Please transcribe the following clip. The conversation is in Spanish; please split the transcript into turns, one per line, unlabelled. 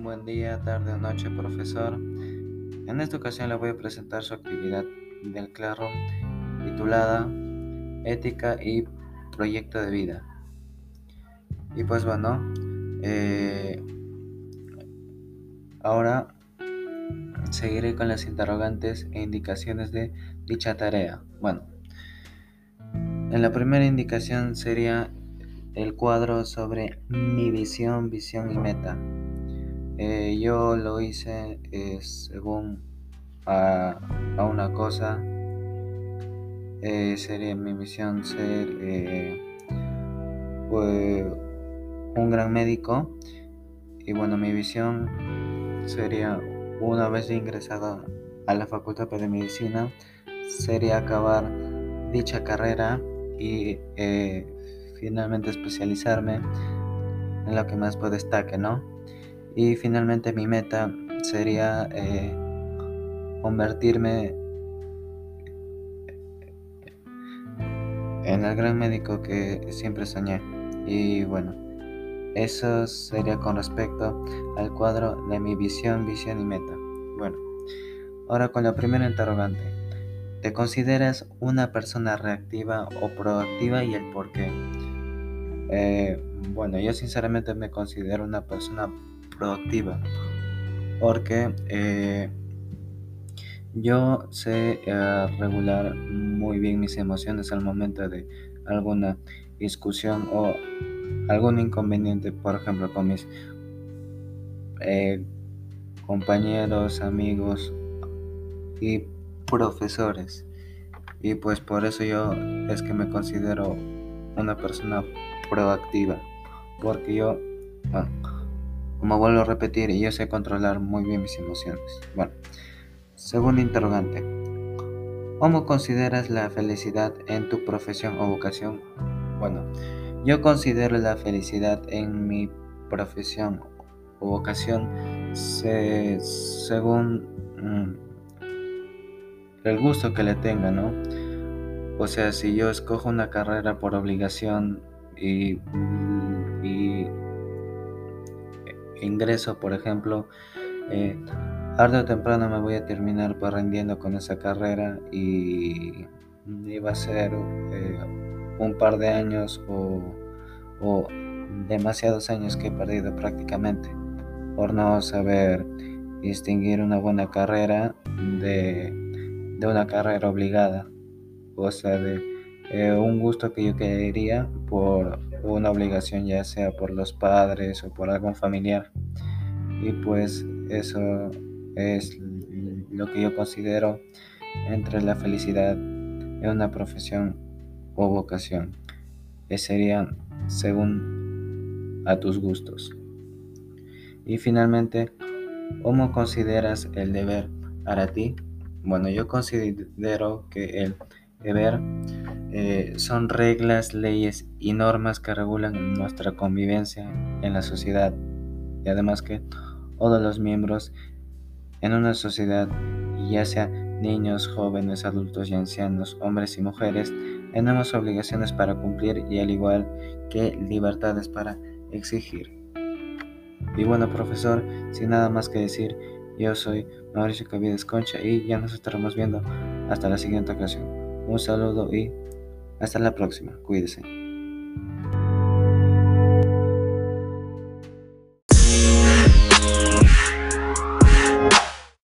buen día, tarde o noche, profesor. En esta ocasión le voy a presentar su actividad del claro titulada Ética y Proyecto de Vida. Y pues bueno, eh, ahora seguiré con las interrogantes e indicaciones de dicha tarea. Bueno, en la primera indicación sería el cuadro sobre mi visión, visión y meta. Eh, yo lo hice eh, según a, una cosa. Eh, sería mi misión ser un gran médico. Y bueno, mi visión sería una vez ingresado a la Facultad de Medicina, sería acabar dicha carrera y finalmente especializarme en lo que más puedo destaque, ¿no? Y finalmente mi meta sería eh, convertirme en el gran médico que siempre soñé. Y bueno, eso sería con respecto al cuadro de mi visión, visión y meta. Bueno, ahora con la primera interrogante. ¿Te consideras una persona reactiva o proactiva y el por qué? Eh, bueno, yo sinceramente me considero una persona productiva porque eh, yo sé eh, regular muy bien mis emociones al momento de alguna discusión o algún inconveniente, por ejemplo, con mis compañeros, amigos y profesores. Y pues por eso yo es que me considero una persona proactiva, porque yo, como vuelvo a repetir, yo sé controlar muy bien mis emociones. Bueno, segundo interrogante. ¿Cómo consideras la felicidad en tu profesión o vocación? Bueno, yo considero la felicidad en mi profesión o vocación según mm, el gusto que le tenga, ¿no? O sea, si yo escojo una carrera por obligación y, ingreso, por ejemplo, eh, tarde o temprano me voy a terminar pues, rendiendo con esa carrera y iba a ser eh, un par de años o, o, demasiados años que he perdido prácticamente por no saber distinguir una buena carrera de, de una carrera obligada, o sea, de eh, un gusto que yo quería por una obligación, ya sea por los padres o por algún familiar. Y pues eso es lo que yo considero entre la felicidad en una profesión o vocación, que serían según a tus gustos. Y finalmente, ¿cómo consideras el deber para ti? Bueno, yo considero que el deber eh, son reglas, leyes y normas que regulan nuestra convivencia en la sociedad y además que todos los miembros en una sociedad, ya sea niños, jóvenes, adultos y ancianos, hombres y mujeres, tenemos obligaciones para cumplir y al igual que libertades para exigir. Y bueno, profesor, sin nada más que decir, yo soy Mauricio Cavides Concha y ya nos estaremos viendo hasta la siguiente ocasión. Un saludo y hasta la próxima. Cuídese.